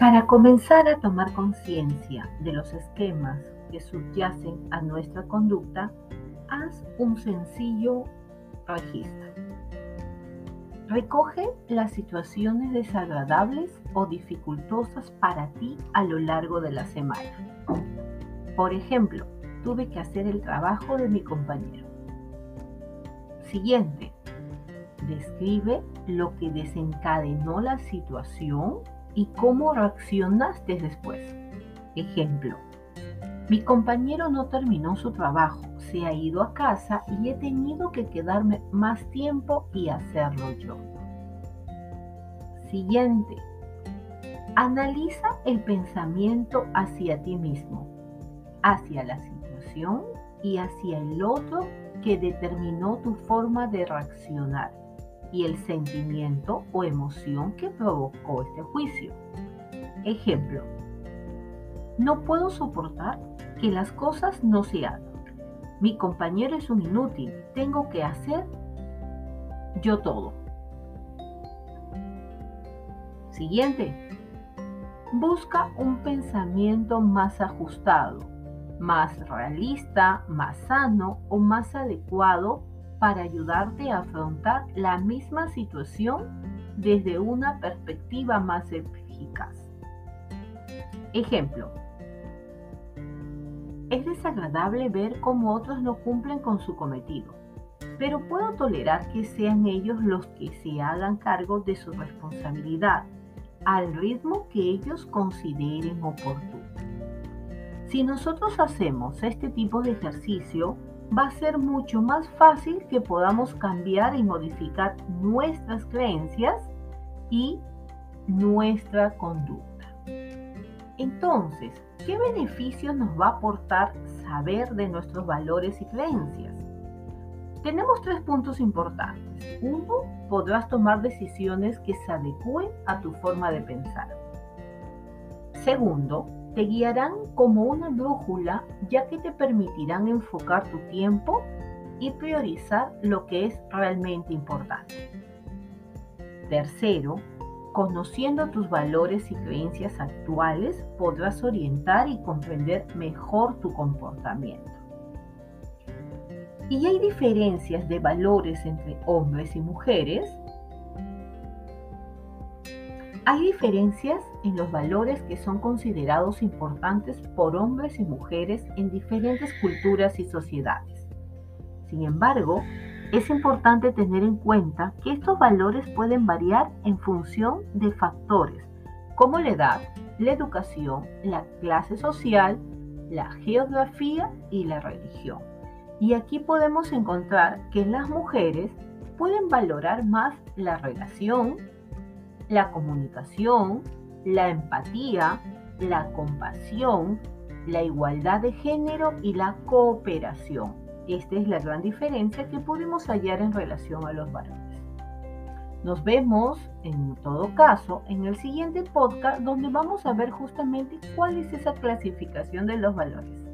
Para comenzar a tomar conciencia de los esquemas que subyacen a nuestra conducta, haz un sencillo registro. Recoge las situaciones desagradables o dificultosas para ti a lo largo de la semana. Por ejemplo, tuve que hacer el trabajo de mi compañero. Siguiente, describe lo que desencadenó la situación y cómo reaccionaste después. Ejemplo, mi compañero no terminó su trabajo, se ha ido a casa y he tenido que quedarme más tiempo y hacerlo yo. Siguiente. Analiza el pensamiento hacia ti mismo, hacia la situación y hacia el otro que determinó tu forma de reaccionar y el sentimiento o emoción que provocó este juicio. Ejemplo, no puedo soportar que las cosas no se hagan. Mi compañero es un inútil, tengo que hacer yo todo. Siguiente. Busca un pensamiento más ajustado, más realista, más sano o más adecuado para ayudarte a afrontar la misma situación desde una perspectiva más eficaz. Ejemplo. Es desagradable ver cómo otros no cumplen con su cometido, pero puedo tolerar que sean ellos los que se hagan cargo de su responsabilidad al ritmo que ellos consideren oportuno. Si nosotros hacemos este tipo de ejercicio, va a ser mucho más fácil que podamos cambiar y modificar nuestras creencias y nuestra conducta. Entonces, ¿qué beneficios nos va a aportar saber de nuestros valores y creencias? Tenemos tres puntos importantes. Uno, podrás tomar decisiones que se adecúen a tu forma de pensar. Segundo, te guiarán como una brújula ya que te permitirán enfocar tu tiempo y priorizar lo que es realmente importante. Tercero, conociendo tus valores y creencias actuales podrás orientar y comprender mejor tu comportamiento. Y hay diferencias de valores entre hombres y mujeres hay diferencias en los valores que son considerados importantes por hombres y mujeres en diferentes culturas y sociedades. Sin embargo, es importante tener en cuenta que estos valores pueden variar en función de factores como la edad, la educación, la clase social, la geografía y la religión. Y aquí podemos encontrar que las mujeres pueden valorar más la relación, la comunicación, la empatía, la compasión, la igualdad de género y la cooperación. Esta es la gran diferencia que podemos hallar en relación a los varones. Nos vemos, en todo caso, en el siguiente podcast donde vamos a ver justamente cuál es esa clasificación de los valores.